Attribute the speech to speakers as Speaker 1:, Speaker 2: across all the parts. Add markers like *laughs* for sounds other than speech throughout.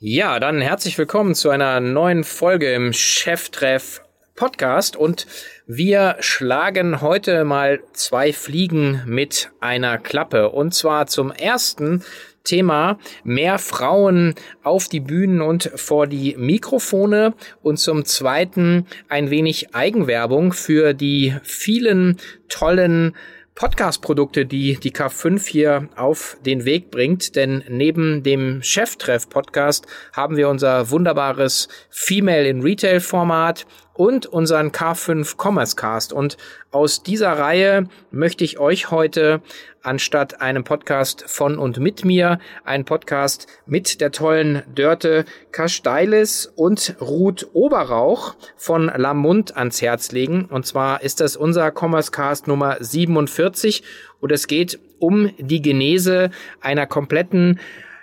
Speaker 1: Ja, dann herzlich willkommen zu einer neuen Folge im Cheftreff Podcast. Und wir schlagen heute mal zwei Fliegen mit einer Klappe. Und zwar zum ersten Thema mehr Frauen auf die Bühnen und vor die Mikrofone. Und zum zweiten ein wenig Eigenwerbung für die vielen tollen Podcast-Produkte, die die K5 hier auf den Weg bringt. Denn neben dem Cheftreff-Podcast haben wir unser wunderbares Female in Retail-Format und unseren K5 Commerce Cast. Und aus dieser Reihe möchte ich euch heute anstatt einem Podcast von und mit mir einen Podcast mit der tollen Dörte Kasteilis und Ruth Oberrauch von Lamund ans Herz legen. Und zwar ist das unser Commerce Cast Nummer 47 und es geht um die Genese einer kompletten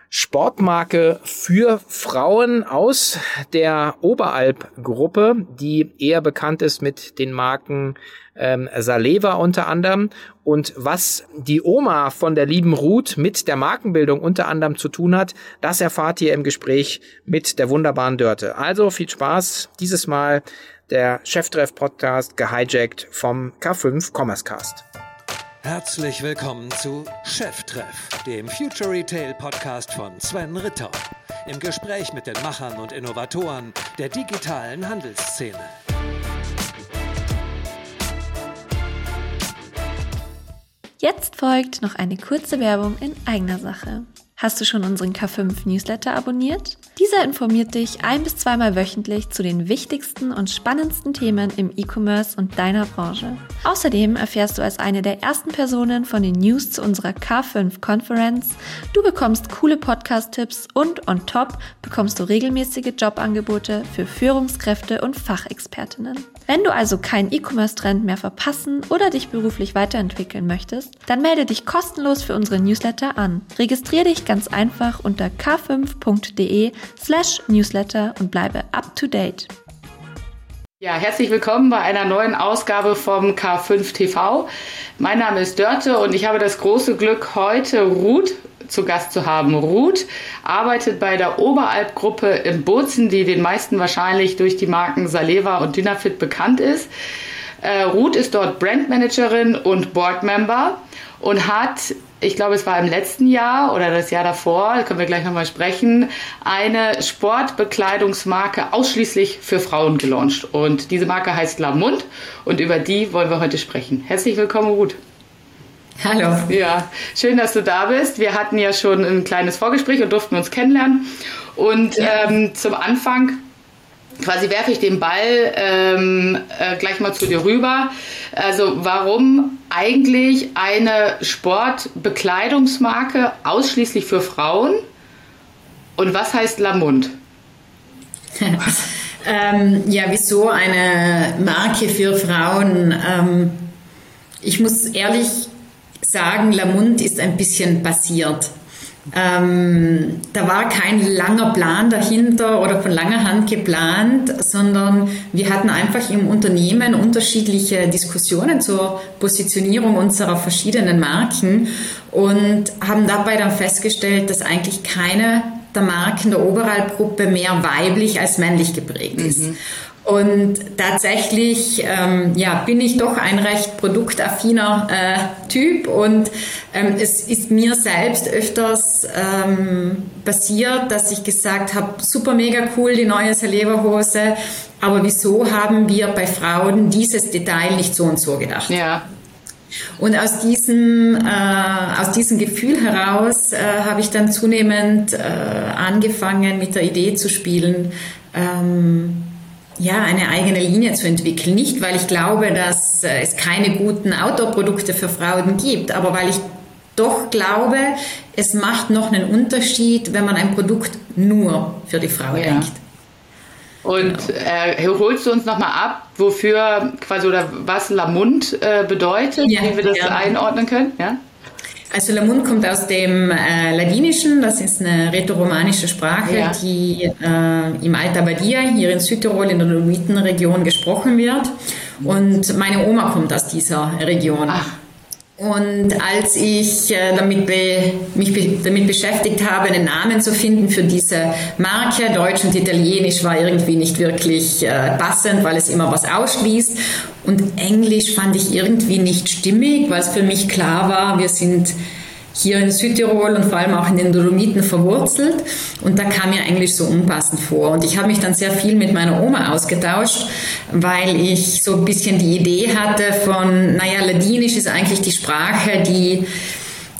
Speaker 1: Sportmarke für Frauen aus der Oberalp-Gruppe, die eher bekannt ist mit den Marken ähm, Saleva unter anderem. Und was die Oma von der lieben Ruth mit der Markenbildung unter anderem zu tun hat, das erfahrt ihr im Gespräch mit der wunderbaren Dörte. Also viel Spaß. Dieses Mal der Cheftreff-Podcast gehijackt vom K5 Commerce Cast.
Speaker 2: Herzlich willkommen zu Cheftreff, dem Future Retail Podcast von Sven Ritter. Im Gespräch mit den Machern und Innovatoren der digitalen Handelsszene.
Speaker 3: Jetzt folgt noch eine kurze Werbung in eigener Sache. Hast du schon unseren K5 Newsletter abonniert? Dieser informiert dich ein bis zweimal wöchentlich zu den wichtigsten und spannendsten Themen im E-Commerce und deiner Branche. Außerdem erfährst du als eine der ersten Personen von den News zu unserer K5 Conference. Du bekommst coole Podcast-Tipps und on top bekommst du regelmäßige Jobangebote für Führungskräfte und Fachexpertinnen. Wenn du also keinen E-Commerce-Trend mehr verpassen oder dich beruflich weiterentwickeln möchtest, dann melde dich kostenlos für unsere Newsletter an. Registriere dich ganz einfach unter k5.de slash newsletter und bleibe up to date.
Speaker 4: Ja, herzlich willkommen bei einer neuen Ausgabe vom K5 TV. Mein Name ist Dörte und ich habe das große Glück, heute Ruth zu Gast zu haben. Ruth arbeitet bei der Oberalp-Gruppe in Bozen, die den meisten wahrscheinlich durch die Marken Saleva und Dynafit bekannt ist. Äh, Ruth ist dort Brandmanagerin und Boardmember und hat, ich glaube, es war im letzten Jahr oder das Jahr davor, da können wir gleich nochmal sprechen, eine Sportbekleidungsmarke ausschließlich für Frauen gelauncht. Und diese Marke heißt Lamund und über die wollen wir heute sprechen. Herzlich willkommen, Ruth.
Speaker 5: Hallo.
Speaker 4: Ja, schön, dass du da bist. Wir hatten ja schon ein kleines Vorgespräch und durften uns kennenlernen. Und ja. ähm, zum Anfang quasi werfe ich den Ball ähm, äh, gleich mal zu dir rüber. Also warum eigentlich eine Sportbekleidungsmarke ausschließlich für Frauen? Und was heißt Lamund? *laughs*
Speaker 5: ähm, ja, wieso eine Marke für Frauen? Ähm, ich muss ehrlich sagen, Lamund ist ein bisschen passiert. Ähm, da war kein langer Plan dahinter oder von langer Hand geplant, sondern wir hatten einfach im Unternehmen unterschiedliche Diskussionen zur Positionierung unserer verschiedenen Marken und haben dabei dann festgestellt, dass eigentlich keine der Marken der Oberalp-Gruppe mehr weiblich als männlich geprägt ist. Mhm. Und tatsächlich ähm, ja, bin ich doch ein recht produktaffiner äh, Typ und ähm, es ist mir selbst öfters ähm, passiert, dass ich gesagt habe, super mega cool, die neue Saleva-Hose, aber wieso haben wir bei Frauen dieses Detail nicht so und so gedacht?
Speaker 4: Ja.
Speaker 5: Und aus diesem, äh, aus diesem Gefühl heraus äh, habe ich dann zunehmend äh, angefangen, mit der Idee zu spielen, ähm, ja, eine eigene Linie zu entwickeln. Nicht, weil ich glaube, dass äh, es keine guten Outdoor-Produkte für Frauen gibt, aber weil ich doch glaube, es macht noch einen Unterschied, wenn man ein Produkt nur für die Frau ja. denkt.
Speaker 4: Und äh, holst du uns nochmal ab, wofür quasi oder was Lamund äh, bedeutet, ja, wie wir das ja. einordnen können? Ja?
Speaker 5: Also Lamun kommt aus dem äh, Ladinischen, das ist eine rätoromanische Sprache, ja. die äh, im Alta Badia hier in Südtirol in der Dolomitenregion gesprochen wird. Und meine Oma kommt aus dieser Region.
Speaker 4: Ach.
Speaker 5: Und als ich äh, damit be, mich be, damit beschäftigt habe, einen Namen zu finden für diese Marke, Deutsch und Italienisch war irgendwie nicht wirklich äh, passend, weil es immer was ausschließt. Und Englisch fand ich irgendwie nicht stimmig, weil es für mich klar war, wir sind hier in Südtirol und vor allem auch in den Dolomiten verwurzelt. Und da kam mir Englisch so unpassend vor. Und ich habe mich dann sehr viel mit meiner Oma ausgetauscht, weil ich so ein bisschen die Idee hatte von, naja, Ladinisch ist eigentlich die Sprache, die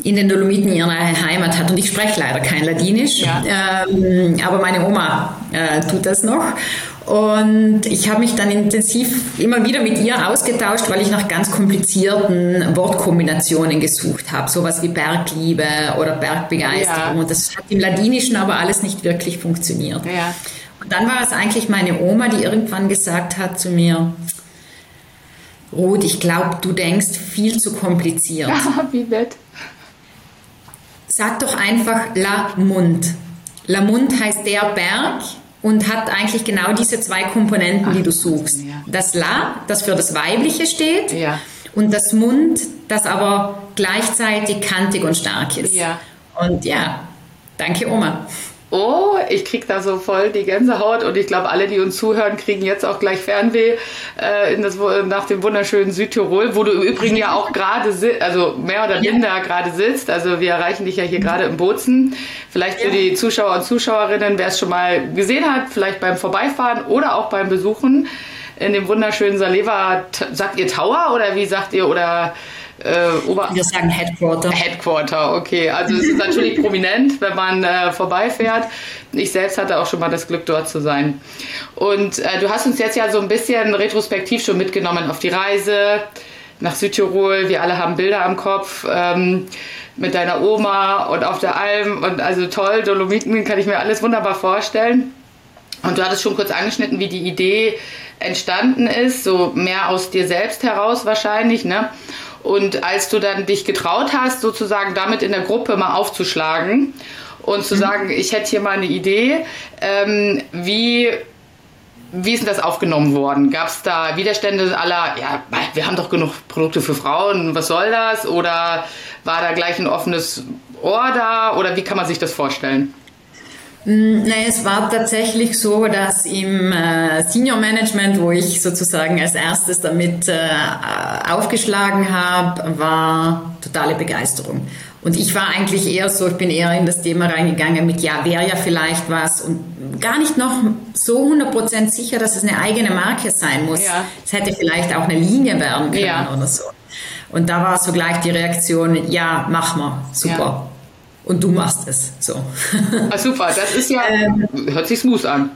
Speaker 5: in den Dolomiten ihre Heimat hat. Und ich spreche leider kein Ladinisch, ja. ähm, aber meine Oma äh, tut das noch. Und ich habe mich dann intensiv immer wieder mit ihr ausgetauscht, weil ich nach ganz komplizierten Wortkombinationen gesucht habe. Sowas wie Bergliebe oder Bergbegeisterung. Ja. Und das hat im Ladinischen aber alles nicht wirklich funktioniert. Ja. Und dann war es eigentlich meine Oma, die irgendwann gesagt hat zu mir, Ruth, ich glaube, du denkst viel zu kompliziert.
Speaker 4: Ja, *laughs* wie nett.
Speaker 5: Sag doch einfach La Mund. La Mund heißt der Berg, und hat eigentlich genau diese zwei Komponenten, die du suchst. Das La, das für das Weibliche steht, ja. und das Mund, das aber gleichzeitig kantig und stark ist. Ja. Und ja, danke Oma.
Speaker 4: Oh, ich kriege da so voll die Gänsehaut und ich glaube, alle, die uns zuhören, kriegen jetzt auch gleich Fernweh äh, in das, nach dem wunderschönen Südtirol, wo du im Übrigen ja auch gerade, also mehr oder minder ja. gerade sitzt. Also wir erreichen dich ja hier gerade im Bozen. Vielleicht für ja. die Zuschauer und Zuschauerinnen, wer es schon mal gesehen hat, vielleicht beim Vorbeifahren oder auch beim Besuchen in dem wunderschönen Saleva, sagt ihr Tower oder wie sagt ihr oder
Speaker 5: äh, Ober Wir sagen Headquarter.
Speaker 4: Headquarter, okay. Also es ist natürlich *laughs* prominent, wenn man äh, vorbeifährt. Ich selbst hatte auch schon mal das Glück, dort zu sein. Und äh, du hast uns jetzt ja so ein bisschen retrospektiv schon mitgenommen auf die Reise nach Südtirol. Wir alle haben Bilder am Kopf. Ähm, mit deiner Oma und auf der Alm und also toll, Dolomiten kann ich mir alles wunderbar vorstellen. Und du hattest schon kurz angeschnitten, wie die Idee entstanden ist, so mehr aus dir selbst heraus wahrscheinlich, ne? Und als du dann dich getraut hast, sozusagen damit in der Gruppe mal aufzuschlagen und zu mhm. sagen, ich hätte hier mal eine Idee, ähm, wie wie ist denn das aufgenommen worden? Gab es da Widerstände aller, ja, wir haben doch genug Produkte für Frauen, was soll das? Oder war da gleich ein offenes Ohr da? Oder wie kann man sich das vorstellen?
Speaker 5: Mm, nein, es war tatsächlich so, dass im äh, Senior Management, wo ich sozusagen als erstes damit äh, aufgeschlagen habe, war totale Begeisterung. Und ich war eigentlich eher so, ich bin eher in das Thema reingegangen mit, ja, wäre ja vielleicht was und gar nicht noch so 100% sicher, dass es eine eigene Marke sein muss. Ja. Es hätte vielleicht auch eine Linie werden können ja. oder so. Und da war so gleich die Reaktion, ja, mach mal, super. Ja und du machst es. So. *laughs*
Speaker 4: Ah, super, das ist ja, ähm, hört sich smooth an.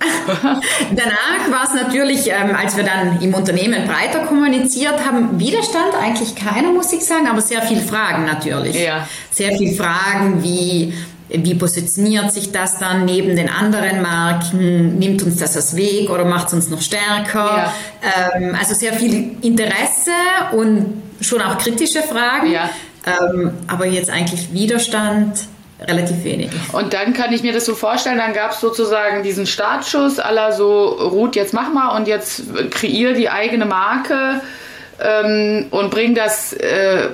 Speaker 4: *laughs*
Speaker 5: Danach war es natürlich, ähm, als wir dann im Unternehmen breiter kommuniziert haben, Widerstand eigentlich keiner, muss ich sagen, aber sehr viel Fragen natürlich. Ja. Sehr viel Fragen wie, wie positioniert sich das dann neben den anderen Marken? Nimmt uns das als Weg oder macht es uns noch stärker? Ja. Ähm, also sehr viel Interesse und schon auch kritische Fragen. Ja. Ähm, aber jetzt eigentlich Widerstand relativ wenig.
Speaker 4: Und dann kann ich mir das so vorstellen, dann gab es sozusagen diesen Startschuss aller so, Ruth, jetzt mach mal und jetzt kreier die eigene Marke ähm, und bring das, äh,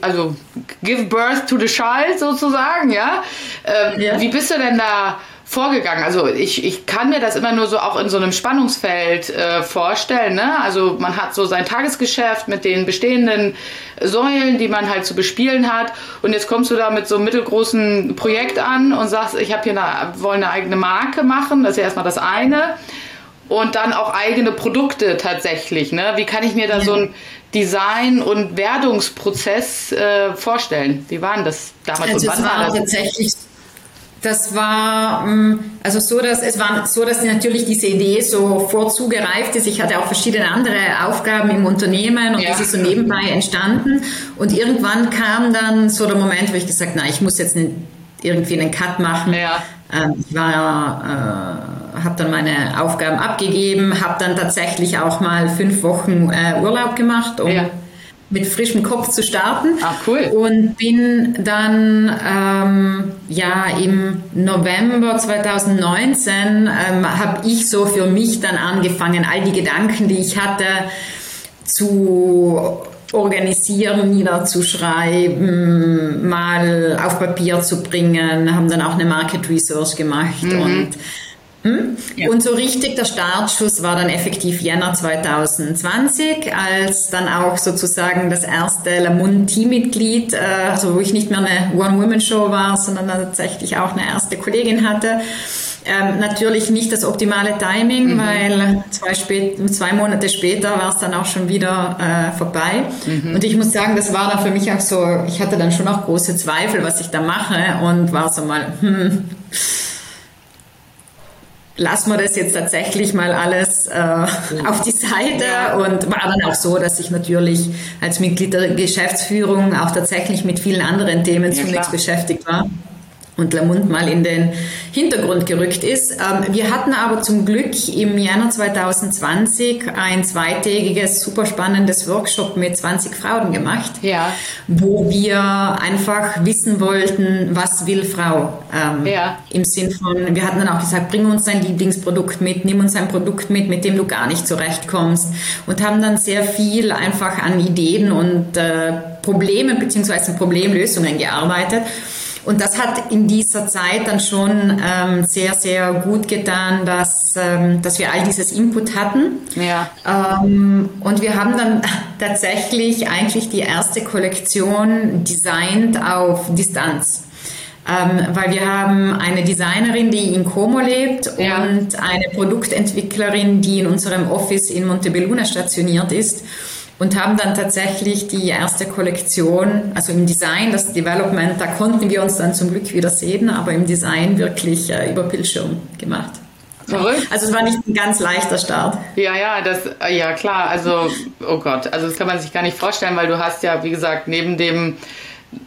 Speaker 4: also give birth to the child sozusagen, ja? Ähm, ja. Wie bist du denn da vorgegangen? Also ich, ich kann mir das immer nur so auch in so einem Spannungsfeld äh, vorstellen. Ne? Also man hat so sein Tagesgeschäft mit den bestehenden Säulen, die man halt zu bespielen hat. Und jetzt kommst du da mit so einem mittelgroßen Projekt an und sagst, ich habe hier eine, wollen eine eigene Marke machen. Das ist ja erstmal das eine. Und dann auch eigene Produkte tatsächlich. Ne? Wie kann ich mir da so ein Design- und Werdungsprozess äh, vorstellen? Wie waren das damals?
Speaker 5: Also und wann war das? tatsächlich das war mm, also so, dass es war so, dass natürlich diese Idee so vorzugereift ist. Ich hatte auch verschiedene andere Aufgaben im Unternehmen und ja. das ist so nebenbei entstanden. Und irgendwann kam dann so der Moment, wo ich gesagt, na, ich muss jetzt irgendwie einen Cut machen. Ja. Ähm, ich war, äh, habe dann meine Aufgaben abgegeben, habe dann tatsächlich auch mal fünf Wochen äh, Urlaub gemacht, um ja mit frischem Kopf zu starten.
Speaker 4: Ah, cool.
Speaker 5: Und bin dann ähm, ja im November 2019 ähm, habe ich so für mich dann angefangen, all die Gedanken, die ich hatte, zu organisieren, niederzuschreiben, mal auf Papier zu bringen, haben dann auch eine Market Research gemacht mhm. und hm? Ja. Und so richtig der Startschuss war dann effektiv Jänner 2020, als dann auch sozusagen das erste Lamont Teammitglied, äh, also wo ich nicht mehr eine One-Woman-Show war, sondern tatsächlich auch eine erste Kollegin hatte. Ähm, natürlich nicht das optimale Timing, mhm. weil zwei, spät, zwei Monate später war es dann auch schon wieder äh, vorbei. Mhm. Und ich muss sagen, das war dann für mich auch so, ich hatte dann schon auch große Zweifel, was ich da mache und war so mal, hm, lassen wir das jetzt tatsächlich mal alles äh, auf die Seite. Und war dann auch so, dass ich natürlich als Mitglied der Geschäftsführung auch tatsächlich mit vielen anderen Themen ja, zunächst klar. beschäftigt war und Lamont mal in den Hintergrund gerückt ist. Ähm, wir hatten aber zum Glück im Januar 2020 ein zweitägiges, super spannendes Workshop mit 20 Frauen gemacht, ja. wo wir einfach wissen wollten, was will Frau? Ähm, ja. Im Sinn von, wir hatten dann auch gesagt, bring uns dein Lieblingsprodukt mit, nimm uns ein Produkt mit, mit dem du gar nicht zurechtkommst und haben dann sehr viel einfach an Ideen und äh, Problemen beziehungsweise Problemlösungen gearbeitet. Und das hat in dieser Zeit dann schon ähm, sehr, sehr gut getan, dass, ähm, dass wir all dieses Input hatten. Ja. Ähm, und wir haben dann *laughs* tatsächlich eigentlich die erste Kollektion designt auf Distanz. Ähm, weil wir haben eine Designerin, die in Como lebt ja. und eine Produktentwicklerin, die in unserem Office in Montebelluna stationiert ist und haben dann tatsächlich die erste Kollektion, also im Design, das Development, da konnten wir uns dann zum Glück wieder sehen, aber im Design wirklich äh, über Bildschirm gemacht. Verrückt. Also es war nicht ein ganz leichter Start.
Speaker 4: Ja, ja, das, äh, ja klar, also, oh Gott, also das kann man sich gar nicht vorstellen, weil du hast ja, wie gesagt, neben dem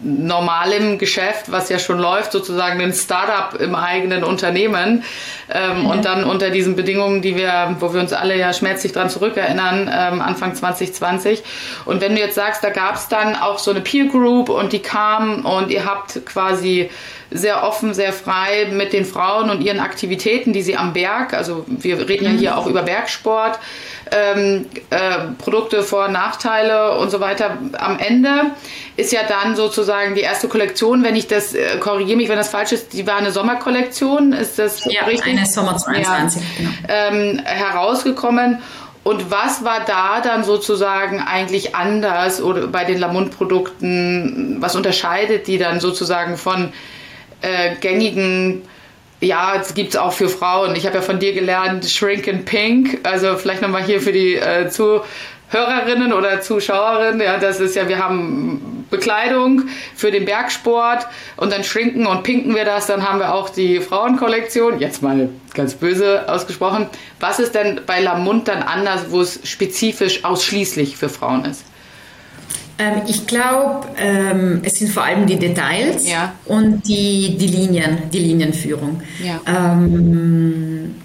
Speaker 4: normalem Geschäft, was ja schon läuft, sozusagen ein Startup im eigenen Unternehmen ähm, mhm. und dann unter diesen Bedingungen, die wir, wo wir uns alle ja schmerzlich dran zurückerinnern, ähm, Anfang 2020. Und wenn du jetzt sagst, da gab es dann auch so eine Peer Group und die kam und ihr habt quasi sehr offen, sehr frei mit den Frauen und ihren Aktivitäten, die sie am Berg, also wir reden ja mhm. hier auch über Bergsport, ähm, äh, Produkte, Vor- und Nachteile und so weiter. Am Ende ist ja dann sozusagen die erste Kollektion, wenn ich das, äh, korrigiere mich, wenn das falsch ist, die war eine Sommerkollektion, ist das
Speaker 5: ja, richtig? eine Sommer 22,
Speaker 4: ja, genau. ähm, herausgekommen. Und was war da dann sozusagen eigentlich anders oder bei den Lamont-Produkten? Was unterscheidet die dann sozusagen von äh, gängigen ja, es gibt es auch für Frauen. Ich habe ja von dir gelernt, Shrink in Pink. Also vielleicht nochmal hier für die äh, Zuhörerinnen oder Zuschauerinnen. Ja, das ist ja, wir haben Bekleidung für den Bergsport und dann schrinken und pinken wir das. Dann haben wir auch die Frauenkollektion. Jetzt mal ganz böse ausgesprochen. Was ist denn bei Lamont dann anders, wo es spezifisch ausschließlich für Frauen ist?
Speaker 5: Ähm, ich glaube, ähm, es sind vor allem die Details ja. und die, die Linien, die Linienführung. Ja. Ähm,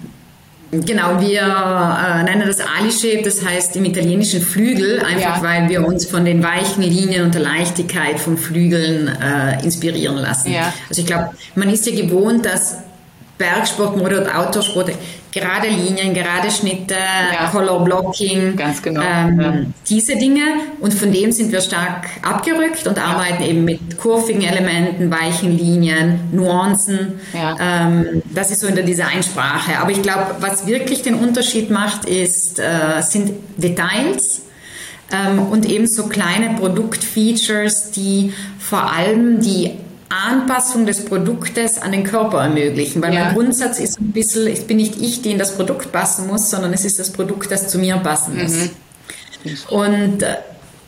Speaker 5: genau, wir äh, nennen das Ali-Shape, das heißt im italienischen Flügel, einfach ja. weil wir uns von den weichen Linien und der Leichtigkeit von Flügeln äh, inspirieren lassen. Also ich glaube, man ist ja gewohnt, dass Bergsportmode und Outdoorsport gerade Linien, gerade Schnitte, ja. Color Blocking,
Speaker 4: ganz genau.
Speaker 5: Ähm, ja. Diese Dinge und von dem sind wir stark abgerückt und ja. arbeiten eben mit kurvigen Elementen, weichen Linien, Nuancen. Ähm, das ist so in der Designsprache. Aber ich glaube, was wirklich den Unterschied macht, ist, äh, sind Details. Ähm, und eben so kleine Produktfeatures, die vor allem die Anpassung des Produktes an den Körper ermöglichen. Weil ja. mein Grundsatz ist ein bisschen, ich bin nicht ich, die in das Produkt passen muss, sondern es ist das Produkt, das zu mir passen muss. Mhm. Und äh,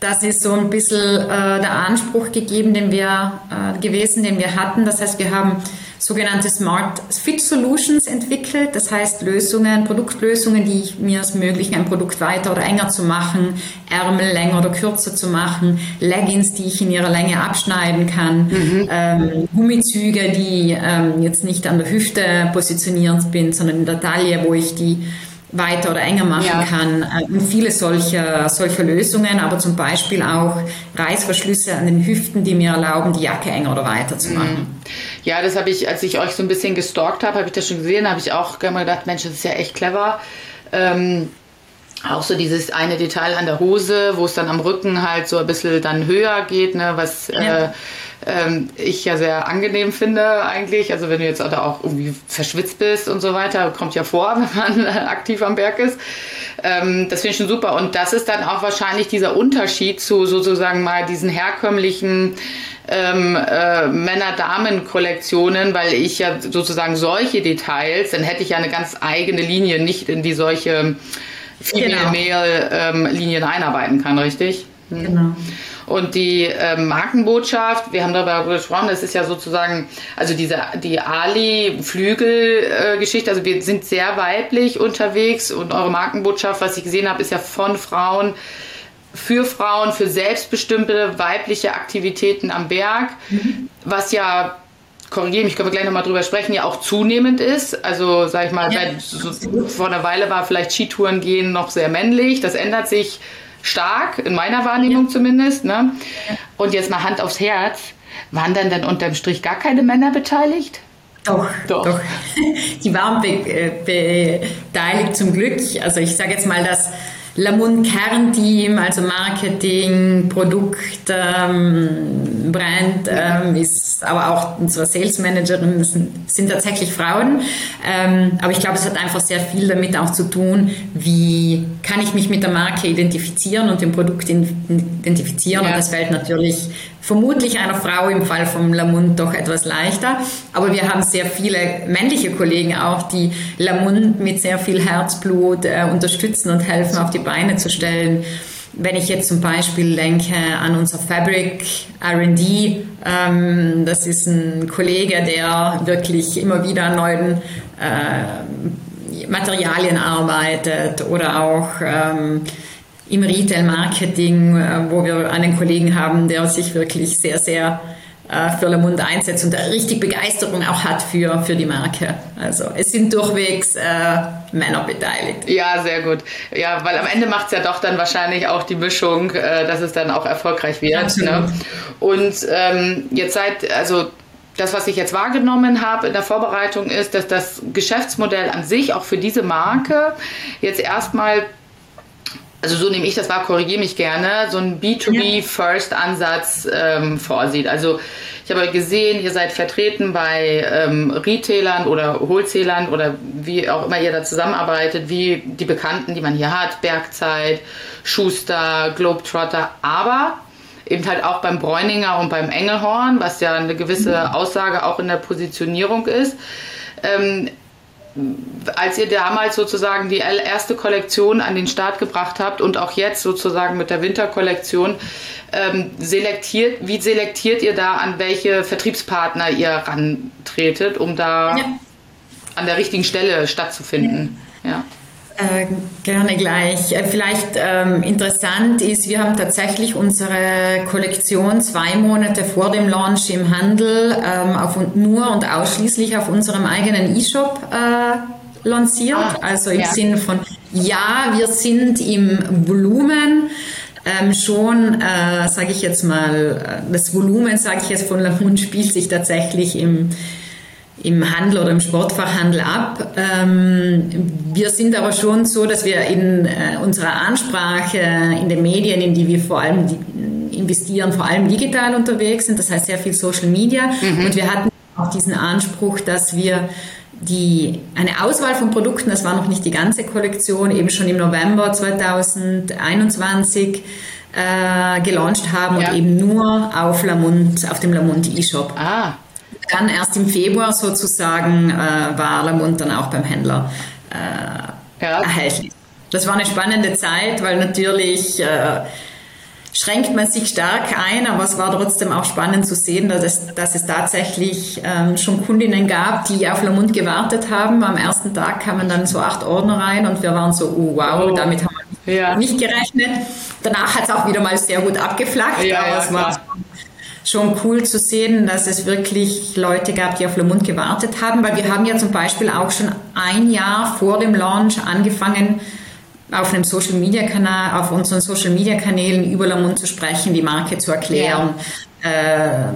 Speaker 5: das ist so ein bisschen äh, der Anspruch gegeben, den wir äh, gewesen, den wir hatten. Das heißt, wir haben sogenannte Smart Fit Solutions entwickelt. Das heißt Lösungen, Produktlösungen, die mir es ermöglichen, ein Produkt weiter oder enger zu machen, Ärmel länger oder kürzer zu machen, Leggings, die ich in ihrer Länge abschneiden kann, mhm. ähm, Gummizüge, die ähm, jetzt nicht an der Hüfte positioniert sind, sondern in der Taille, wo ich die weiter oder enger machen ja. kann. Äh, und viele solcher, solcher Lösungen, aber zum Beispiel auch Reißverschlüsse an den Hüften, die mir erlauben, die Jacke enger oder weiter zu machen. Mhm.
Speaker 4: Ja, das habe ich, als ich euch so ein bisschen gestalkt habe, habe ich das schon gesehen, habe ich auch gedacht, Mensch, das ist ja echt clever. Ähm, auch so dieses eine Detail an der Hose, wo es dann am Rücken halt so ein bisschen dann höher geht, ne, was ja. äh, ähm, ich ja sehr angenehm finde eigentlich. Also wenn du jetzt auch irgendwie verschwitzt bist und so weiter, kommt ja vor, *laughs* wenn man aktiv am Berg ist. Ähm, das finde ich schon super. Und das ist dann auch wahrscheinlich dieser Unterschied zu sozusagen mal diesen herkömmlichen ähm, äh, Männer-Damen-Kollektionen, weil ich ja sozusagen solche Details, dann hätte ich ja eine ganz eigene Linie, nicht in die solche Female-Male-Linien genau. ähm, einarbeiten kann, richtig?
Speaker 5: Hm. Genau.
Speaker 4: Und die äh, Markenbotschaft, wir haben darüber gesprochen, das ist ja sozusagen, also diese die Ali-Flügel-Geschichte, äh, also wir sind sehr weiblich unterwegs und eure Markenbotschaft, was ich gesehen habe, ist ja von Frauen für Frauen, für selbstbestimmte weibliche Aktivitäten am Berg, mhm. was ja korrigiere mich, können wir gleich nochmal drüber sprechen, ja auch zunehmend ist. Also, sag ich mal, ja. seit, so, vor einer Weile war vielleicht Skitouren gehen noch sehr männlich. Das ändert sich stark, in meiner Wahrnehmung ja. zumindest. Ne? Und jetzt mal Hand aufs Herz. Waren dann dann unterm Strich gar keine Männer beteiligt?
Speaker 5: Doch, doch. doch. *laughs* Die waren be äh, beteiligt zum Glück. Also ich sage jetzt mal, dass Lamont Kernteam, also Marketing, Produkt, ähm, Brand, ähm, ist, aber auch unsere Sales Managerin sind, sind tatsächlich Frauen. Ähm, aber ich glaube, es hat einfach sehr viel damit auch zu tun, wie kann ich mich mit der Marke identifizieren und dem Produkt identifizieren. Ja. Und das fällt natürlich vermutlich einer Frau im Fall vom Lamund doch etwas leichter. Aber wir haben sehr viele männliche Kollegen auch, die Lamund mit sehr viel Herzblut äh, unterstützen und helfen, auf die Beine zu stellen. Wenn ich jetzt zum Beispiel denke an unser Fabric RD, ähm, das ist ein Kollege, der wirklich immer wieder an neuen äh, Materialien arbeitet oder auch ähm, im Retail-Marketing, äh, wo wir einen Kollegen haben, der sich wirklich sehr, sehr äh, für Lamund einsetzt und richtig Begeisterung auch hat für, für die Marke. Also es sind durchwegs äh, Männer beteiligt.
Speaker 4: Ja, sehr gut. Ja, weil am Ende macht es ja doch dann wahrscheinlich auch die Mischung, äh, dass es dann auch erfolgreich wird. Ne? Und ähm, jetzt seid, also das, was ich jetzt wahrgenommen habe in der Vorbereitung, ist, dass das Geschäftsmodell an sich auch für diese Marke jetzt erstmal also so nehme ich das wahr, korrigiere mich gerne, so ein B2B-First-Ansatz ähm, vorsieht. Also ich habe gesehen, ihr seid vertreten bei ähm, Retailern oder Wholesalern oder wie auch immer ihr da zusammenarbeitet, wie die Bekannten, die man hier hat, Bergzeit, Schuster, Globetrotter, aber eben halt auch beim Bräuninger und beim Engelhorn, was ja eine gewisse Aussage auch in der Positionierung ist. Ähm, als ihr damals sozusagen die erste Kollektion an den Start gebracht habt und auch jetzt sozusagen mit der Winterkollektion, ähm, selektiert, wie selektiert ihr da, an welche Vertriebspartner ihr rantretet, um da ja. an der richtigen Stelle stattzufinden? Ja. ja.
Speaker 5: Äh, gerne gleich. Äh, vielleicht ähm, interessant ist, wir haben tatsächlich unsere Kollektion zwei Monate vor dem Launch im Handel ähm, auf, nur und ausschließlich auf unserem eigenen E-Shop äh, lanciert. Ah, also im ja. Sinne von, ja, wir sind im Volumen. Ähm, schon, äh, sage ich jetzt mal, äh, das Volumen, sage ich jetzt von Lamont, spielt sich tatsächlich im im Handel oder im Sportfachhandel ab. Ähm, wir sind aber schon so, dass wir in äh, unserer Ansprache in den Medien, in die wir vor allem investieren, vor allem digital unterwegs sind, das heißt sehr viel Social Media. Mhm. Und wir hatten auch diesen Anspruch, dass wir die, eine Auswahl von Produkten, das war noch nicht die ganze Kollektion, eben schon im November 2021 äh, gelauncht haben ja. und eben nur auf Lamont, auf dem Lamont E-Shop.
Speaker 4: Ah
Speaker 5: dann erst im Februar sozusagen äh, war Lamont dann auch beim Händler äh, ja. erhältlich. Das war eine spannende Zeit, weil natürlich äh, schränkt man sich stark ein, aber es war trotzdem auch spannend zu sehen, dass es, dass es tatsächlich ähm, schon Kundinnen gab, die auf Lamont gewartet haben. Am ersten Tag kamen dann so acht Ordner rein und wir waren so, oh, wow, oh. damit haben wir ja. nicht gerechnet. Danach hat es auch wieder mal sehr gut abgeflacht,
Speaker 4: ja, aber es war
Speaker 5: schon cool zu sehen, dass es wirklich Leute gab, die auf Le Monde gewartet haben, weil wir haben ja zum Beispiel auch schon ein Jahr vor dem Launch angefangen, auf einem Social Media Kanal, auf unseren Social Media Kanälen über Le Monde zu sprechen, die Marke zu erklären. Ja. Äh,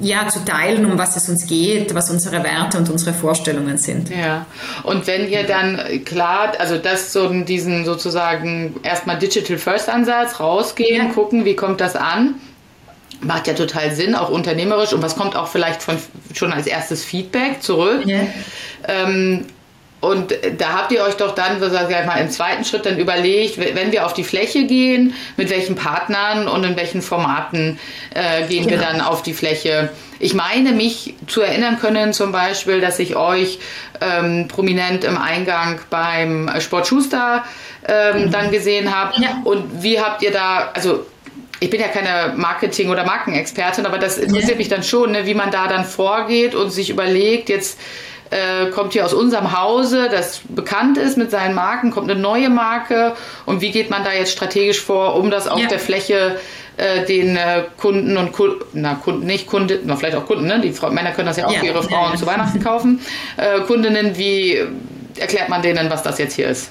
Speaker 5: ja, zu teilen, um was es uns geht, was unsere Werte und unsere Vorstellungen sind.
Speaker 4: Ja, und wenn ihr dann klar, also das so diesen sozusagen erstmal Digital First Ansatz rausgehen, ja. gucken, wie kommt das an, macht ja total Sinn, auch unternehmerisch und was kommt auch vielleicht von schon als erstes Feedback zurück. Ja. Ähm, und da habt ihr euch doch dann, so sag ich mal, im zweiten Schritt dann überlegt, wenn wir auf die Fläche gehen, mit welchen Partnern und in welchen Formaten äh, gehen genau. wir dann auf die Fläche. Ich meine, mich zu erinnern können zum Beispiel, dass ich euch ähm, prominent im Eingang beim Sport Schuster ähm, mhm. dann gesehen habe. Ja. Und wie habt ihr da, also ich bin ja keine Marketing- oder Markenexpertin, aber das interessiert ja. mich dann schon, ne, wie man da dann vorgeht und sich überlegt, jetzt äh, kommt hier aus unserem Hause, das bekannt ist mit seinen Marken, kommt eine neue Marke und wie geht man da jetzt strategisch vor, um das auf ja. der Fläche äh, den äh, Kunden und Kunden, na Kunden nicht, Kunden, na vielleicht auch Kunden, ne? die Frau, Männer können das ja auch ja. für ihre Frauen zu Weihnachten kaufen, äh, Kundinnen, wie erklärt man denen, was das jetzt hier ist?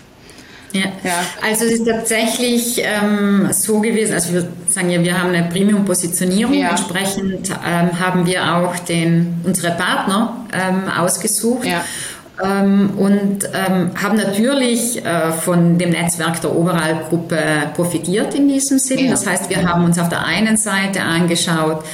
Speaker 5: Ja. ja. Also es ist tatsächlich ähm, so gewesen, also wir sagen ja, wir haben eine Premium-Positionierung, ja. entsprechend ähm, haben wir auch den, unsere Partner ähm, ausgesucht. Ja. Ähm, und ähm, haben natürlich äh, von dem Netzwerk der Oberalp-Gruppe profitiert in diesem Sinn. Das heißt, wir haben uns auf der einen Seite angeschaut,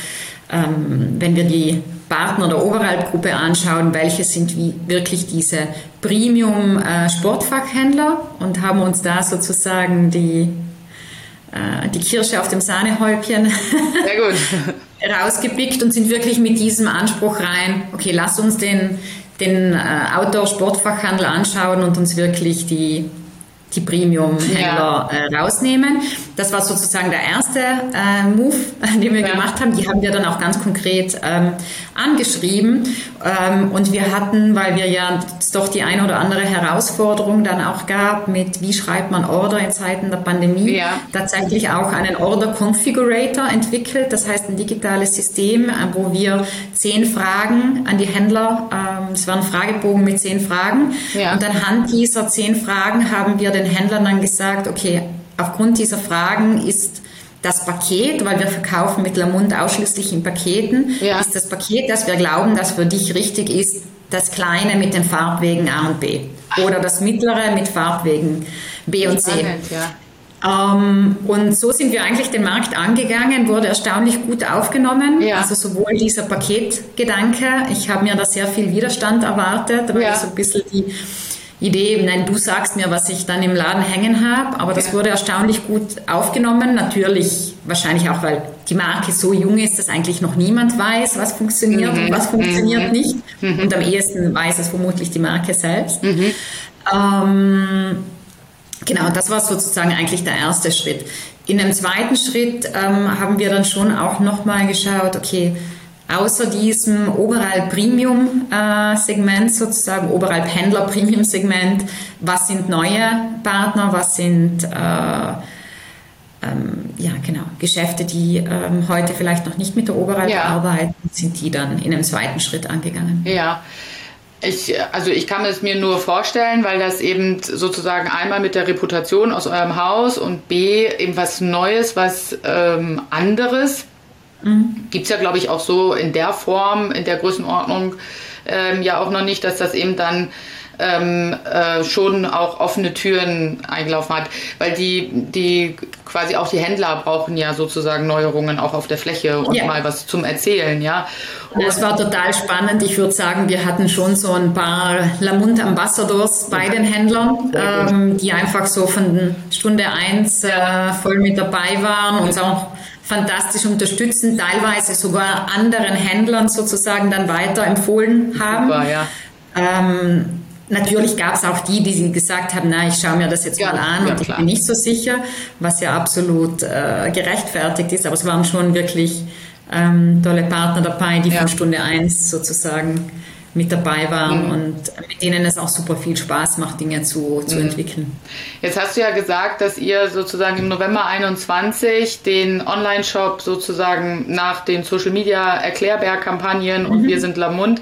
Speaker 5: ähm, wenn wir die Partner der Oberalp-Gruppe anschauen, welche sind wie wirklich diese Premium-Sportfachhändler äh, und haben uns da sozusagen die, äh, die Kirsche auf dem Sahnehäubchen *laughs* rausgepickt und sind wirklich mit diesem Anspruch rein, okay, lass uns den, den äh, Outdoor-Sportfachhandel anschauen und uns wirklich die die Premium-Händler ja. rausnehmen. Das war sozusagen der erste äh, Move, *laughs* den wir ja. gemacht haben. Die haben wir dann auch ganz konkret ähm, angeschrieben. Ähm, und wir hatten, weil wir ja doch die eine oder andere Herausforderung dann auch gab mit, wie schreibt man Order in Zeiten der Pandemie, ja. tatsächlich auch einen Order Configurator entwickelt. Das heißt ein digitales System, äh, wo wir zehn Fragen an die Händler, ähm, es war ein Fragebogen mit zehn Fragen. Und anhand dieser zehn Fragen haben wir den Händlern dann gesagt, okay, aufgrund dieser Fragen ist das Paket, weil wir verkaufen mit Lamont ausschließlich in Paketen, ja. ist das Paket, das wir glauben, das für dich richtig ist, das kleine mit den Farbwegen A und B oder das mittlere mit Farbwegen B und C. Ja. Ähm, und so sind wir eigentlich den Markt angegangen, wurde erstaunlich gut aufgenommen. Ja. Also sowohl dieser Paketgedanke, ich habe mir da sehr viel Widerstand erwartet, weil ja. so ein bisschen die Idee, nein, du sagst mir, was ich dann im Laden hängen habe, aber das ja. wurde erstaunlich gut aufgenommen. Natürlich wahrscheinlich auch, weil die Marke so jung ist, dass eigentlich noch niemand weiß, was funktioniert mhm. und was funktioniert mhm. nicht. Mhm. Und am ehesten weiß es vermutlich die Marke selbst. Mhm. Ähm, genau, das war sozusagen eigentlich der erste Schritt. In einem zweiten Schritt ähm, haben wir dann schon auch nochmal geschaut, okay, außer diesem Oberalp Premium äh, Segment sozusagen, Oberalp Händler Premium Segment, was sind neue Partner, was sind äh, ähm, ja genau Geschäfte, die ähm, heute vielleicht noch nicht mit der Oberalp ja. arbeiten, sind die dann in einem zweiten Schritt angegangen.
Speaker 4: Ja. Ich, also ich kann es mir nur vorstellen, weil das eben sozusagen einmal mit der Reputation aus eurem Haus und B eben was Neues, was ähm, anderes Mhm. Gibt es ja, glaube ich, auch so in der Form, in der Größenordnung ähm, ja auch noch nicht, dass das eben dann ähm, äh, schon auch offene Türen eingelaufen hat, weil die, die quasi auch die Händler brauchen ja sozusagen Neuerungen auch auf der Fläche und ja. mal was zum Erzählen, ja.
Speaker 5: Und das war total spannend. Ich würde sagen, wir hatten schon so ein paar Lamont Ambassadors bei den Händlern, ähm, die einfach so von Stunde eins äh, voll mit dabei waren und auch fantastisch unterstützen, teilweise sogar anderen Händlern sozusagen dann weiterempfohlen haben. Super, ja. Ähm, natürlich gab es auch die, die gesagt haben, na, ich schaue mir das jetzt ja, mal an ja, und ich bin nicht so sicher, was ja absolut äh, gerechtfertigt ist, aber es waren schon wirklich ähm, tolle Partner dabei, die ja. von Stunde eins sozusagen mit dabei waren mhm. und mit denen es auch super viel Spaß macht, Dinge zu, zu mhm. entwickeln.
Speaker 4: Jetzt hast du ja gesagt, dass ihr sozusagen im November 21 den Online-Shop sozusagen nach den Social Media Erklärbär-Kampagnen mhm. und Wir sind Lamund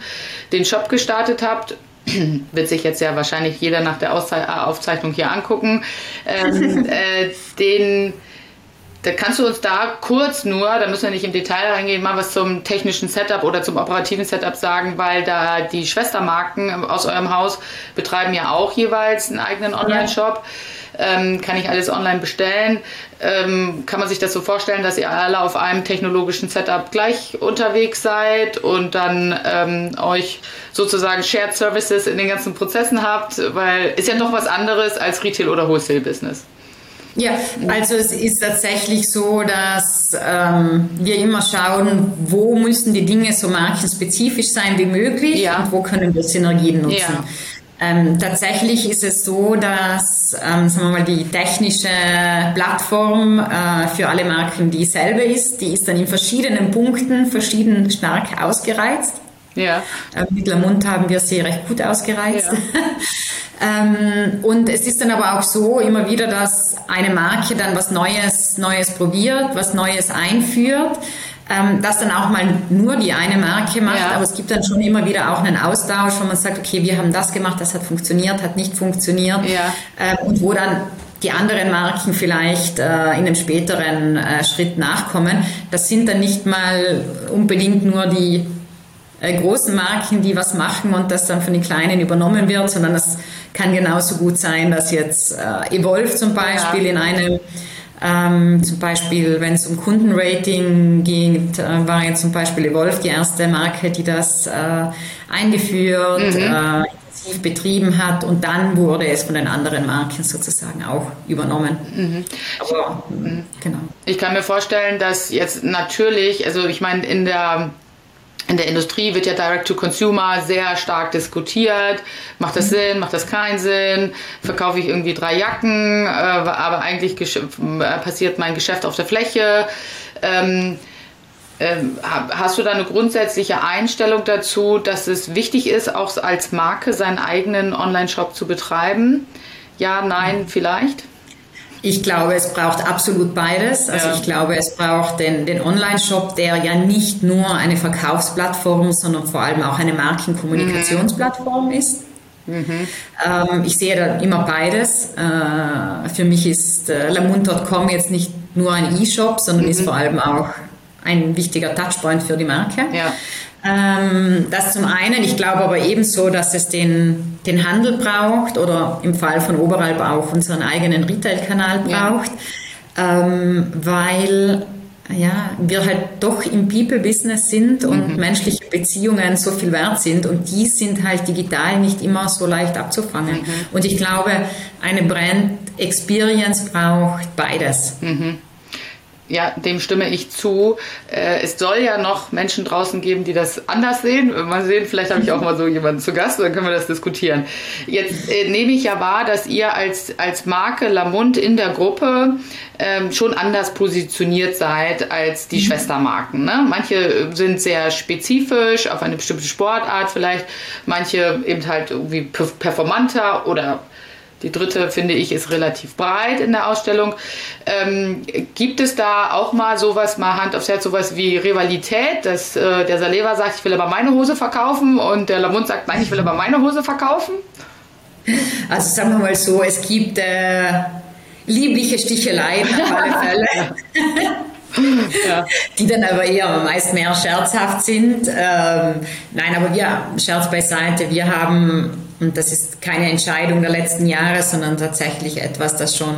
Speaker 4: den Shop gestartet habt. *clears throat* Wird sich jetzt ja wahrscheinlich jeder nach der Aufzeichnung hier angucken. Ähm, *laughs* äh, den da kannst du uns da kurz nur, da müssen wir nicht im Detail reingehen, mal was zum technischen Setup oder zum operativen Setup sagen, weil da die Schwestermarken aus eurem Haus betreiben ja auch jeweils einen eigenen Online-Shop. Ähm, kann ich alles online bestellen? Ähm, kann man sich das so vorstellen, dass ihr alle auf einem technologischen Setup gleich unterwegs seid und dann ähm, euch sozusagen Shared Services in den ganzen Prozessen habt? Weil ist ja noch was anderes als Retail- oder Wholesale-Business.
Speaker 5: Ja, also es ist tatsächlich so, dass ähm, wir immer schauen, wo müssen die Dinge so markenspezifisch sein wie möglich ja. und wo können wir Synergien nutzen. Ja. Ähm, tatsächlich ist es so, dass ähm, sagen wir mal, die technische Plattform äh, für alle Marken dieselbe ist. Die ist dann in verschiedenen Punkten verschieden stark ausgereizt. Ja. Äh, mit Lamont haben wir sie recht gut ausgereizt. Ja. *laughs* ähm, und es ist dann aber auch so immer wieder, dass eine Marke dann was Neues, Neues probiert, was Neues einführt. Ähm, das dann auch mal nur die eine Marke macht, ja. aber es gibt dann schon immer wieder auch einen Austausch, wo man sagt, okay, wir haben das gemacht, das hat funktioniert, hat nicht funktioniert
Speaker 4: ja.
Speaker 5: ähm, und wo dann die anderen Marken vielleicht äh, in einem späteren äh, Schritt nachkommen. Das sind dann nicht mal unbedingt nur die großen Marken, die was machen und das dann von den kleinen übernommen wird, sondern es kann genauso gut sein, dass jetzt äh, Evolve zum Beispiel ja. in einem ähm, zum Beispiel, wenn es um Kundenrating geht, äh, war jetzt zum Beispiel Evolve die erste Marke, die das äh, eingeführt, mhm. äh, intensiv betrieben hat und dann wurde es von den anderen Marken sozusagen auch übernommen. Mhm.
Speaker 4: Aber, mhm. genau. Ich kann mir vorstellen, dass jetzt natürlich, also ich meine, in der in der Industrie wird ja Direct-to-Consumer sehr stark diskutiert. Macht das mhm. Sinn? Macht das keinen Sinn? Verkaufe ich irgendwie drei Jacken, äh, aber eigentlich äh, passiert mein Geschäft auf der Fläche. Ähm, ähm, hast du da eine grundsätzliche Einstellung dazu, dass es wichtig ist, auch als Marke seinen eigenen Online-Shop zu betreiben? Ja, nein, vielleicht?
Speaker 5: Ich glaube, es braucht absolut beides. Also ja. ich glaube, es braucht den, den Online-Shop, der ja nicht nur eine Verkaufsplattform, sondern vor allem auch eine Markenkommunikationsplattform mhm. ist. Mhm. Ähm, ich sehe da immer beides. Äh, für mich ist äh, lamont.com jetzt nicht nur ein E-Shop, sondern mhm. ist vor allem auch ein wichtiger Touchpoint für die Marke. Ja. Ähm, das zum einen. Ich glaube aber ebenso, dass es den, den Handel braucht oder im Fall von Oberalp auch unseren eigenen Retail-Kanal braucht, ja. ähm, weil ja, wir halt doch im People-Business sind und mhm. menschliche Beziehungen so viel wert sind und die sind halt digital nicht immer so leicht abzufangen. Mhm. Und ich glaube, eine Brand Experience braucht beides.
Speaker 4: Mhm ja, dem stimme ich zu. Äh, es soll ja noch Menschen draußen geben, die das anders sehen. Mal sehen, vielleicht habe ich auch mal so jemanden zu Gast, dann können wir das diskutieren. Jetzt äh, nehme ich ja wahr, dass ihr als, als Marke Lamont in der Gruppe ähm, schon anders positioniert seid als die mhm. Schwestermarken. Ne? Manche sind sehr spezifisch auf eine bestimmte Sportart vielleicht, manche eben halt irgendwie performanter oder die dritte, finde ich, ist relativ breit in der Ausstellung. Ähm, gibt es da auch mal sowas, mal Hand aufs Herz, sowas wie Rivalität, dass äh, der Saleva sagt, ich will aber meine Hose verkaufen und der Lamont sagt, nein, ich will aber meine Hose verkaufen?
Speaker 5: Also sagen wir mal so, es gibt äh, liebliche Sticheleien auf *laughs* alle Fälle. Ja. die dann aber eher meist mehr scherzhaft sind. Ähm, nein, aber wir, Scherz beiseite, wir haben und das ist keine Entscheidung der letzten Jahre, sondern tatsächlich etwas, das schon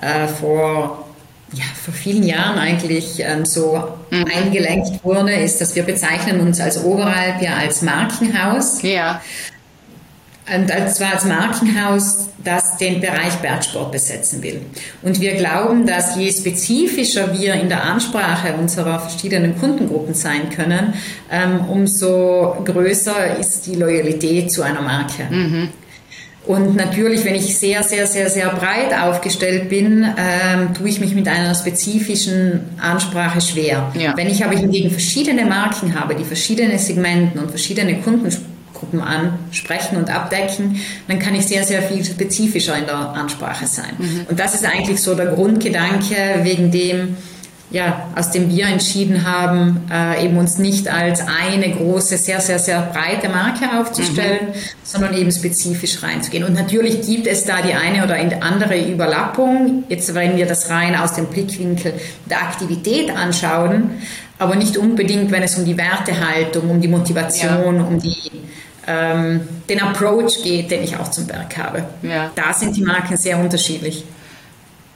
Speaker 5: äh, vor, ja, vor vielen Jahren eigentlich ähm, so mhm. eingelenkt wurde, ist, dass wir bezeichnen uns als Oberalp ja als Markenhaus.
Speaker 4: Ja.
Speaker 5: Und zwar als Markenhaus, das den Bereich Bergsport besetzen will. Und wir glauben, dass je spezifischer wir in der Ansprache unserer verschiedenen Kundengruppen sein können, ähm, umso größer ist die Loyalität zu einer Marke. Mhm. Und natürlich, wenn ich sehr, sehr, sehr, sehr breit aufgestellt bin, ähm, tue ich mich mit einer spezifischen Ansprache schwer. Ja. Wenn ich aber hingegen verschiedene Marken habe, die verschiedene Segmenten und verschiedene Kunden Gruppen ansprechen und abdecken, dann kann ich sehr, sehr viel spezifischer in der Ansprache sein. Mhm. Und das ist eigentlich so der Grundgedanke, wegen dem ja, aus dem wir entschieden haben, äh, eben uns nicht als eine große, sehr, sehr, sehr breite Marke aufzustellen, mhm. sondern eben spezifisch reinzugehen. Und natürlich gibt es da die eine oder andere Überlappung. Jetzt, wenn wir das rein aus dem Blickwinkel der Aktivität anschauen, aber nicht unbedingt, wenn es um die Wertehaltung, um die Motivation, ja. um die ähm, den Approach geht, den ich auch zum Berg habe. Ja. Da sind die Marken sehr unterschiedlich.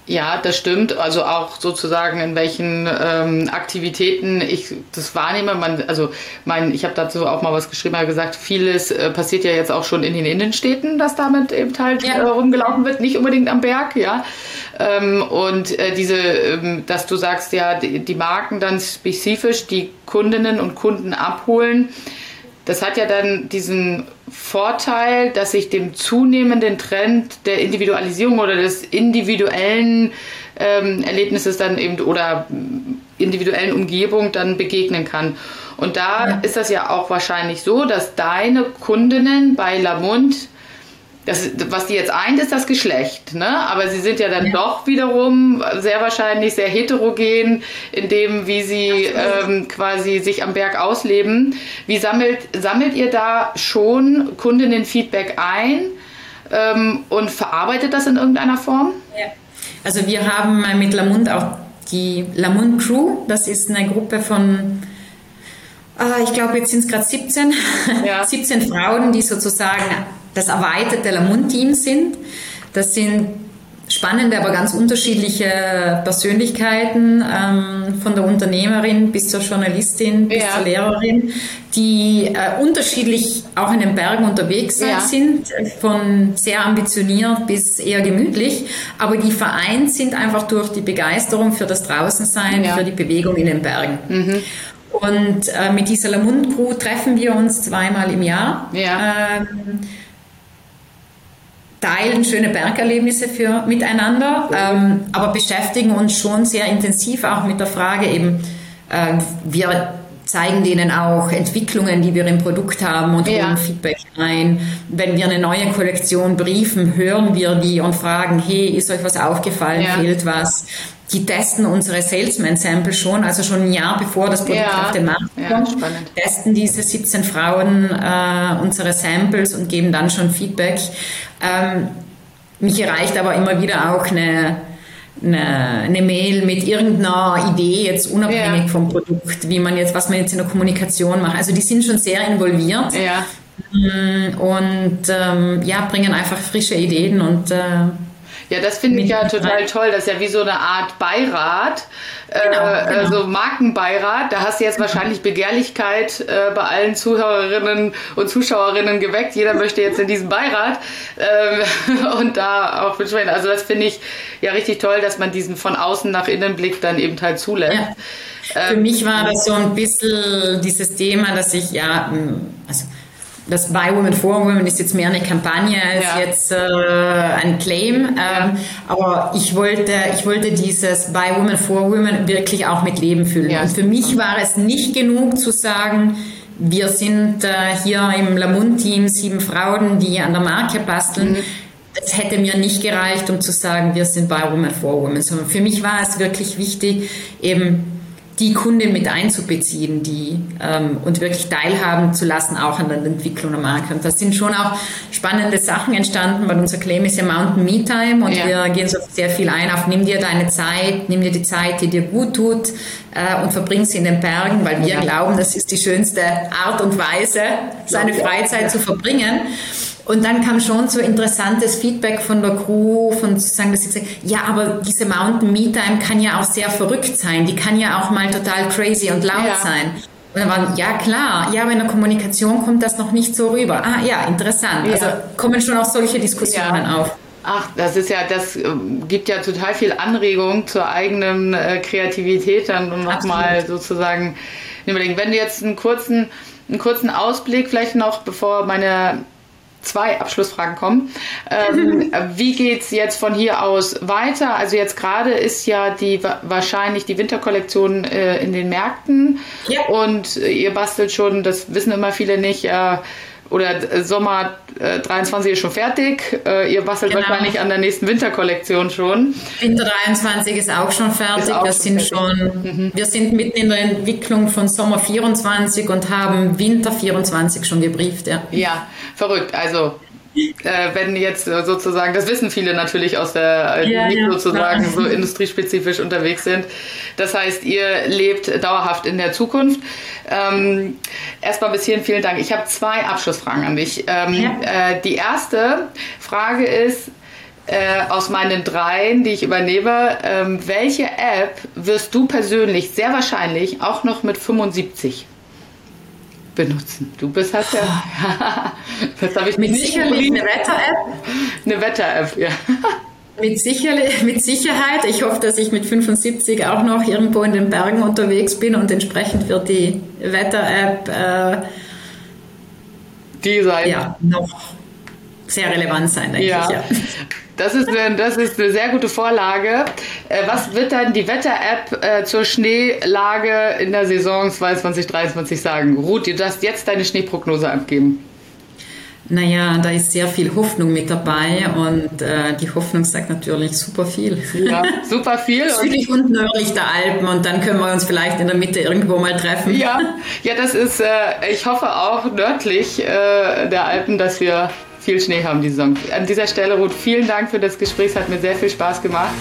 Speaker 4: Ja, das stimmt. Also auch sozusagen in welchen ähm, Aktivitäten ich das wahrnehme. Man, also mein, ich habe dazu auch mal was geschrieben, habe gesagt, vieles äh, passiert ja jetzt auch schon in den Innenstädten, dass damit eben halt ja. äh, rumgelaufen wird, nicht unbedingt am Berg, ja. Ähm, und äh, diese, ähm, dass du sagst, ja, die, die Marken dann spezifisch die Kundinnen und Kunden abholen das hat ja dann diesen Vorteil, dass sich dem zunehmenden Trend der Individualisierung oder des individuellen ähm, Erlebnisses dann eben oder individuellen Umgebung dann begegnen kann. Und da ja. ist das ja auch wahrscheinlich so, dass deine Kundinnen bei Lamont das, was die jetzt eint, ist das Geschlecht. Ne? Aber sie sind ja dann ja. doch wiederum sehr wahrscheinlich sehr heterogen in dem, wie sie ähm, quasi sich am Berg ausleben. Wie sammelt, sammelt ihr da schon Kundinnen-Feedback ein ähm, und verarbeitet das in irgendeiner Form? Ja.
Speaker 5: Also wir haben mit Lamund auch die Lamund Crew. Das ist eine Gruppe von äh, ich glaube, jetzt sind es gerade 17, ja. *laughs* 17 Frauen, die sozusagen das erweiterte Lamont-Team sind. Das sind spannende, aber ganz unterschiedliche Persönlichkeiten, ähm, von der Unternehmerin bis zur Journalistin bis ja. zur Lehrerin, die äh, unterschiedlich auch in den Bergen unterwegs ja. sind, von sehr ambitioniert bis eher gemütlich, aber die vereint sind einfach durch die Begeisterung für das Draußensein, ja. für die Bewegung in den Bergen. Mhm. Und äh, mit dieser Lamont Crew treffen wir uns zweimal im Jahr. Ja. Ähm, teilen schöne Bergerlebnisse für miteinander, ähm, aber beschäftigen uns schon sehr intensiv auch mit der Frage eben, äh, wir zeigen denen auch Entwicklungen, die wir im Produkt haben und holen ja. Feedback ein. Wenn wir eine neue Kollektion briefen, hören wir die und fragen, hey, ist euch was aufgefallen, ja. fehlt was? Die testen unsere Salesman-Sample schon, also schon ein Jahr bevor das Produkt ja. auf den Markt kommt, testen diese 17 Frauen äh, unsere Samples und geben dann schon Feedback. Ähm, mich erreicht aber immer wieder auch eine, eine, eine, Mail mit irgendeiner Idee, jetzt unabhängig ja. vom Produkt, wie man jetzt, was man jetzt in der Kommunikation macht. Also die sind schon sehr involviert. Ja. Mm, und ähm, ja, bringen einfach frische Ideen und äh,
Speaker 4: ja, das finde ich ja total toll. Das ist ja wie so eine Art Beirat, genau, äh, genau. also Markenbeirat. Da hast du jetzt wahrscheinlich Begehrlichkeit äh, bei allen Zuhörerinnen und Zuschauerinnen geweckt. Jeder möchte jetzt in diesen Beirat äh, *laughs* und da auch mitschwimmen. Also das finde ich ja richtig toll, dass man diesen von außen nach innen Blick dann eben halt zulässt. Ja.
Speaker 5: Für ähm, mich war das so ein bisschen dieses Thema, dass ich ja, also das Buy Women for Women ist jetzt mehr eine Kampagne als ja. jetzt äh, ein Claim. Ähm, ja. Aber ich wollte, ich wollte dieses Buy Women for Women wirklich auch mit Leben füllen. Ja. Und für mich war es nicht genug zu sagen, wir sind äh, hier im Lamont-Team sieben Frauen, die an der Marke basteln. Mhm. Das hätte mir nicht gereicht, um zu sagen, wir sind Buy Women for Women, sondern für mich war es wirklich wichtig, eben die Kundin mit einzubeziehen, die ähm, und wirklich teilhaben zu lassen, auch an der Entwicklung der Marke. Und da sind schon auch spannende Sachen entstanden, weil unser Claim ist ja Mountain Me Time und ja. wir gehen so sehr viel ein auf nimm dir deine Zeit, nimm dir die Zeit, die dir gut tut äh, und verbring sie in den Bergen, weil wir ja. glauben, das ist die schönste Art und Weise, seine Freizeit zu verbringen. Und dann kam schon so interessantes Feedback von der Crew, von sozusagen, dass sie gesagt ja, aber diese Mountain Me Time kann ja auch sehr verrückt sein. Die kann ja auch mal total crazy und laut ja. sein. Und dann waren, ja klar, ja, aber in der Kommunikation kommt das noch nicht so rüber. Ah ja, interessant. Ja. Also kommen schon auch solche Diskussionen ja. auf.
Speaker 4: Ach, das ist ja, das äh, gibt ja total viel Anregung zur eigenen äh, Kreativität dann und nochmal sozusagen überlegen. Wenn du jetzt einen kurzen, einen kurzen Ausblick vielleicht noch, bevor meine zwei Abschlussfragen kommen. Ähm, *laughs* wie geht es jetzt von hier aus weiter? Also jetzt gerade ist ja die wahrscheinlich die Winterkollektion äh, in den Märkten ja. und ihr bastelt schon, das wissen immer viele nicht, äh, oder äh, Sommer äh, 23 ist schon fertig. Äh, ihr bastelt genau. wahrscheinlich an der nächsten Winterkollektion schon.
Speaker 5: Winter 23 ist auch schon fertig. Auch wir, schon sind fertig. Schon, mhm. wir sind mitten in der Entwicklung von Sommer 24 und haben Winter 24 schon gebrieft. Ja,
Speaker 4: ja verrückt. Also äh, wenn jetzt sozusagen, das wissen viele natürlich aus der, die nicht ja, sozusagen klar. so industriespezifisch unterwegs sind. Das heißt, ihr lebt dauerhaft in der Zukunft. Ähm, erstmal bis hierhin vielen Dank. Ich habe zwei Abschlussfragen an dich. Ähm, ja. äh, die erste Frage ist, äh, aus meinen dreien, die ich übernehme, ähm, welche App wirst du persönlich sehr wahrscheinlich auch noch mit 75 benutzen. Du bist halt ja. *laughs*
Speaker 5: das habe ich mit Sicherheit eine Wetter-App.
Speaker 4: Eine Wetter-App, ja. *laughs*
Speaker 5: Mit, sicher, mit Sicherheit. Ich hoffe, dass ich mit 75 auch noch irgendwo in den Bergen unterwegs bin und entsprechend wird die Wetter-App äh,
Speaker 4: die sein.
Speaker 5: Ja, noch sehr relevant sein, denke ja. ich. Ja.
Speaker 4: Das ist, eine, das ist eine sehr gute Vorlage. Äh, was wird dann die Wetter-App äh, zur Schneelage in der Saison 2023 sagen? Ruth, du darfst jetzt deine Schneeprognose abgeben.
Speaker 5: Naja, da ist sehr viel Hoffnung mit dabei und äh, die Hoffnung sagt natürlich super viel.
Speaker 4: Ja, *laughs* super viel.
Speaker 5: Südlich und nördlich der Alpen und dann können wir uns vielleicht in der Mitte irgendwo mal treffen.
Speaker 4: Ja, ja das ist, äh, ich hoffe auch nördlich äh, der Alpen, dass wir viel Schnee haben die Saison. An dieser Stelle, Ruth, vielen Dank für das Gespräch. Es hat mir sehr viel Spaß gemacht.